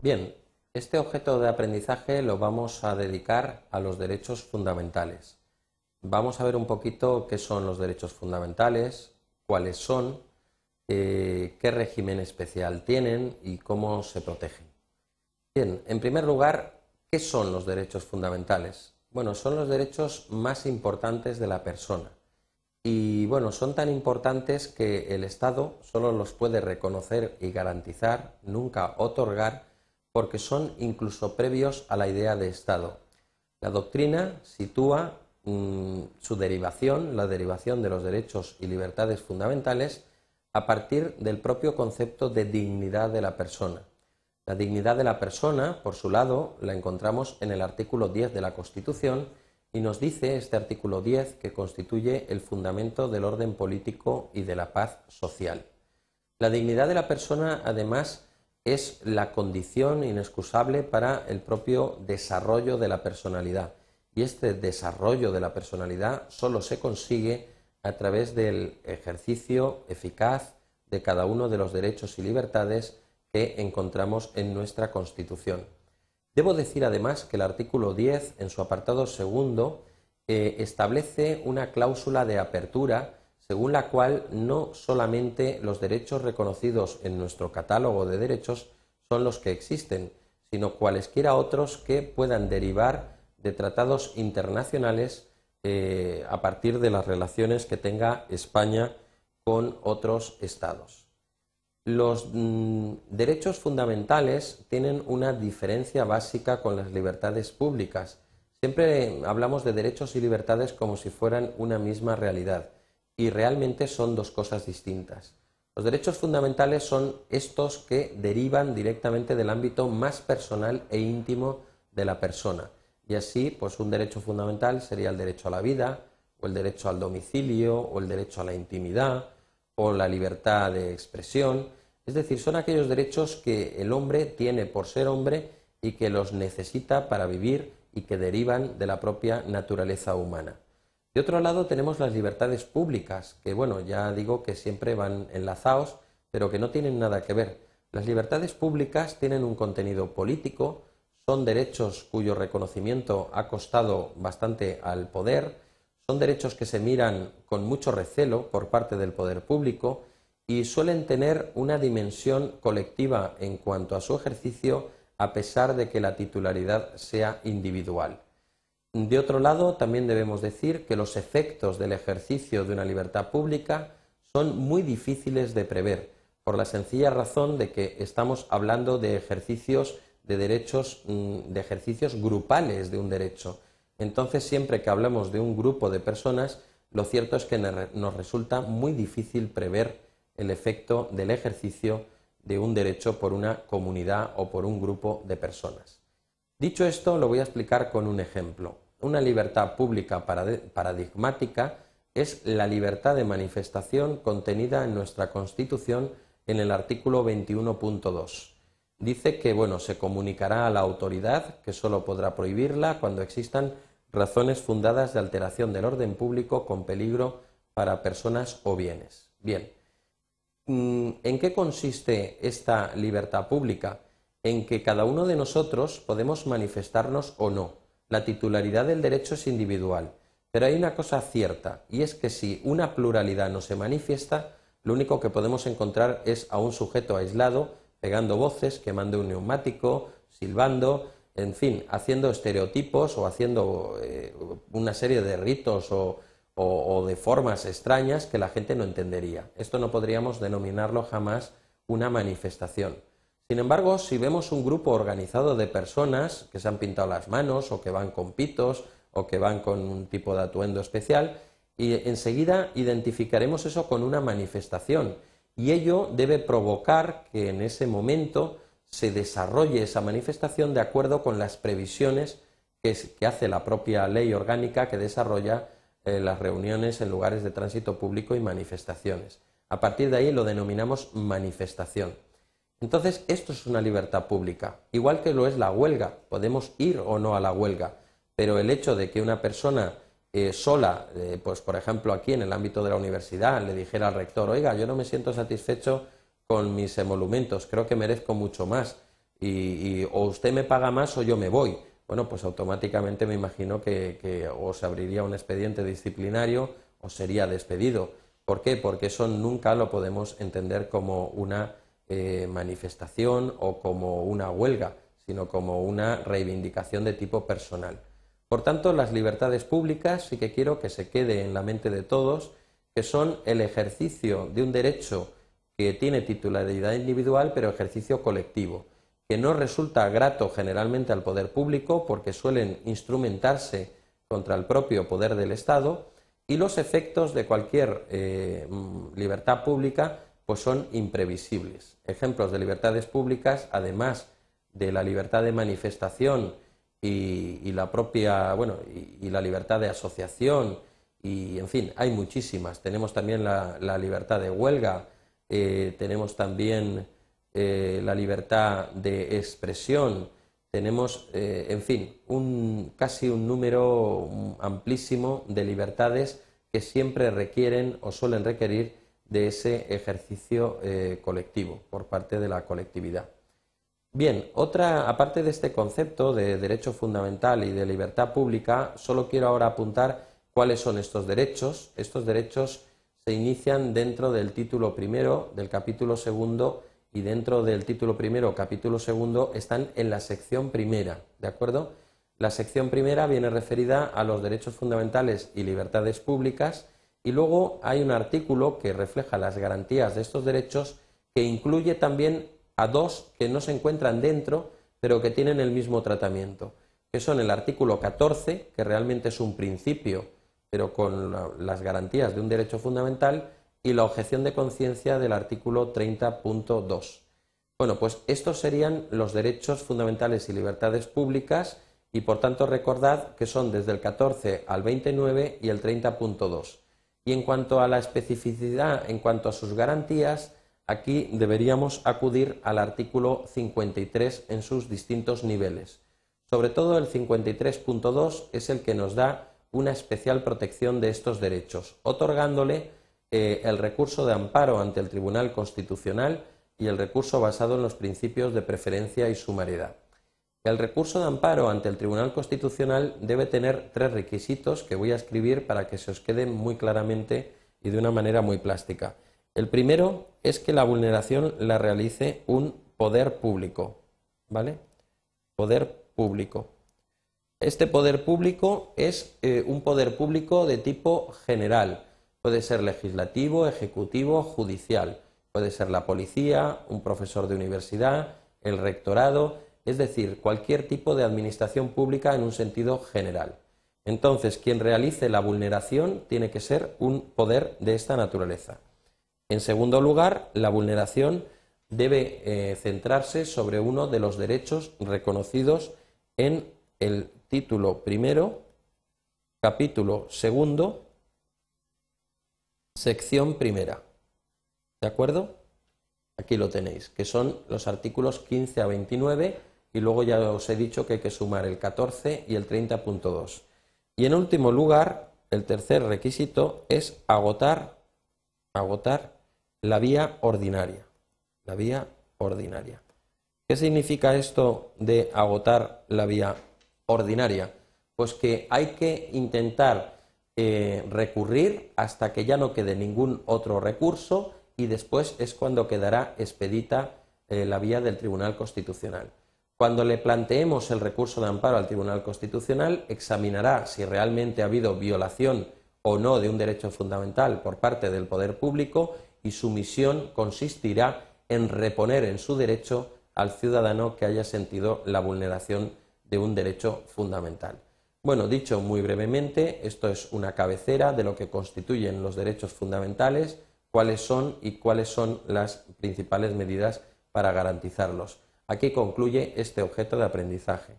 Bien, este objeto de aprendizaje lo vamos a dedicar a los derechos fundamentales. Vamos a ver un poquito qué son los derechos fundamentales, cuáles son, eh, qué régimen especial tienen y cómo se protegen. Bien, en primer lugar, ¿qué son los derechos fundamentales? Bueno, son los derechos más importantes de la persona. Y bueno, son tan importantes que el Estado solo los puede reconocer y garantizar, nunca otorgar, porque son incluso previos a la idea de Estado. La doctrina sitúa mm, su derivación, la derivación de los derechos y libertades fundamentales, a partir del propio concepto de dignidad de la persona. La dignidad de la persona, por su lado, la encontramos en el artículo 10 de la Constitución y nos dice este artículo 10 que constituye el fundamento del orden político y de la paz social. La dignidad de la persona, además, es la condición inexcusable para el propio desarrollo de la personalidad. Y este desarrollo de la personalidad solo se consigue a través del ejercicio eficaz de cada uno de los derechos y libertades que encontramos en nuestra Constitución. Debo decir además que el artículo 10, en su apartado segundo, eh, establece una cláusula de apertura según la cual no solamente los derechos reconocidos en nuestro catálogo de derechos son los que existen, sino cualesquiera otros que puedan derivar de tratados internacionales eh, a partir de las relaciones que tenga España con otros estados. Los mm, derechos fundamentales tienen una diferencia básica con las libertades públicas. Siempre hablamos de derechos y libertades como si fueran una misma realidad y realmente son dos cosas distintas. Los derechos fundamentales son estos que derivan directamente del ámbito más personal e íntimo de la persona. Y así, pues un derecho fundamental sería el derecho a la vida, o el derecho al domicilio, o el derecho a la intimidad, o la libertad de expresión. Es decir, son aquellos derechos que el hombre tiene por ser hombre y que los necesita para vivir y que derivan de la propia naturaleza humana. De otro lado tenemos las libertades públicas, que bueno, ya digo que siempre van enlazados, pero que no tienen nada que ver. Las libertades públicas tienen un contenido político, son derechos cuyo reconocimiento ha costado bastante al poder, son derechos que se miran con mucho recelo por parte del poder público y suelen tener una dimensión colectiva en cuanto a su ejercicio a pesar de que la titularidad sea individual. De otro lado, también debemos decir que los efectos del ejercicio de una libertad pública son muy difíciles de prever, por la sencilla razón de que estamos hablando de ejercicios de derechos, mm, de ejercicios grupales de un derecho. Entonces, siempre que hablamos de un grupo de personas, lo cierto es que nos resulta muy difícil prever el efecto del ejercicio de un derecho por una comunidad o por un grupo de personas. Dicho esto, lo voy a explicar con un ejemplo. Una libertad pública paradigmática es la libertad de manifestación contenida en nuestra Constitución en el artículo 21.2. Dice que bueno, se comunicará a la autoridad que sólo podrá prohibirla cuando existan razones fundadas de alteración del orden público con peligro para personas o bienes. Bien, Mm, ¿En qué consiste esta libertad pública? En que cada uno de nosotros podemos manifestarnos o no. La titularidad del derecho es individual. Pero hay una cosa cierta, y es que si una pluralidad no se manifiesta, lo único que podemos encontrar es a un sujeto aislado, pegando voces, quemando un neumático, silbando, en fin, haciendo estereotipos o haciendo eh, una serie de ritos o, o, de formas extrañas que la gente no entendería. Esto no podríamos denominarlo jamás una manifestación. Sin embargo, si vemos un grupo organizado de personas que se han pintado las manos o que van con pitos o que van con un tipo de atuendo especial, y enseguida identificaremos eso con una manifestación y ello debe provocar que en ese momento se desarrolle esa manifestación de acuerdo con las previsiones que, hace la propia ley orgánica que desarrolla eh, las reuniones en lugares de tránsito público y manifestaciones. A partir de ahí lo denominamos manifestación. Entonces, esto es una libertad pública, igual que lo es la huelga. Podemos ir o no a la huelga, pero el hecho de que una persona eh, sola, eh, pues por ejemplo aquí en el ámbito de la universidad, le dijera al rector, oiga, yo no me siento satisfecho con mis emolumentos, creo que merezco mucho más, y, o usted me paga más o yo me voy. Bueno, pues automáticamente me imagino que, o se abriría un expediente disciplinario o sería despedido. ¿Por qué? Porque eso nunca lo podemos entender como una eh, manifestación o como una huelga, sino como una reivindicación de tipo personal. Por tanto, las libertades públicas sí que quiero que se quede en la mente de todos, que son el ejercicio de un derecho que tiene titularidad individual, pero ejercicio colectivo que no resulta grato generalmente al poder público porque suelen instrumentarse contra el propio poder del Estado y los efectos de cualquier eh, libertad pública pues son imprevisibles. Ejemplos de libertades públicas, además de la libertad de manifestación y, la propia, bueno, y, la libertad de asociación, y en fin, hay muchísimas. Tenemos también la, libertad de huelga, eh, tenemos también eh, la libertad de expresión, tenemos, eh, en fin, un, casi un número amplísimo de libertades que siempre requieren o suelen requerir de ese ejercicio eh, colectivo por parte de la colectividad. Bien, otra, aparte de este concepto de derecho fundamental y de libertad pública, solo quiero ahora apuntar cuáles son estos derechos. Estos derechos se inician dentro del título primero del capítulo segundo y dentro del título primero, capítulo segundo, están en la sección primera, ¿de acuerdo? La sección primera viene referida a los derechos fundamentales y libertades públicas y luego hay un artículo que refleja las garantías de estos derechos que incluye también a dos que no se encuentran dentro pero que tienen el mismo tratamiento, que son el artículo 14, que realmente es un principio pero con las garantías de un derecho fundamental, y la objeción de conciencia del artículo 30.2. Bueno, pues estos serían los derechos fundamentales y libertades públicas y por tanto recordad que son desde el 14 al 29 y el 30.2. Y en cuanto a la especificidad, en cuanto a sus garantías, aquí deberíamos acudir al artículo 53 en sus distintos niveles. Sobre todo el 53.2 es el que nos da una especial protección de estos derechos, otorgándole eh, el recurso de amparo ante el Tribunal Constitucional y el recurso basado en los principios de preferencia y sumariedad. El recurso de amparo ante el Tribunal Constitucional debe tener tres requisitos que voy a escribir para que se os queden muy claramente y de una manera muy plástica. El primero es que la vulneración la realice un poder público, ¿vale? Poder público. Este poder público es eh, un poder público de tipo general, Puede ser legislativo, ejecutivo, judicial. Puede ser la policía, un profesor de universidad, el rectorado, es decir, cualquier tipo de administración pública en un sentido general. Entonces, quien realice la vulneración tiene que ser un poder de esta naturaleza. En segundo lugar, la vulneración debe eh, centrarse sobre uno de los derechos reconocidos en el título primero, capítulo segundo sección primera. ¿De acuerdo? Aquí lo tenéis, que son los artículos 15 a 29 y luego ya os he dicho que hay que sumar el 14 y el 30.2. Y en último lugar, el tercer requisito es agotar, agotar la vía ordinaria. La vía ordinaria. ¿Qué significa esto de agotar la vía ordinaria? Pues que hay que intentar eh, recurrir hasta que ya no quede ningún otro recurso y después es cuando quedará expedita eh, la vía del Tribunal Constitucional. Cuando le planteemos el recurso de amparo al Tribunal Constitucional, examinará si realmente ha habido violación o no de un derecho fundamental por parte del poder público y su misión consistirá en reponer en su derecho al ciudadano que haya sentido la vulneración de un derecho fundamental. Bueno, dicho muy brevemente, esto es una cabecera de lo que constituyen los derechos fundamentales, cuáles son y cuáles son las principales medidas para garantizarlos. Aquí concluye este objeto de aprendizaje.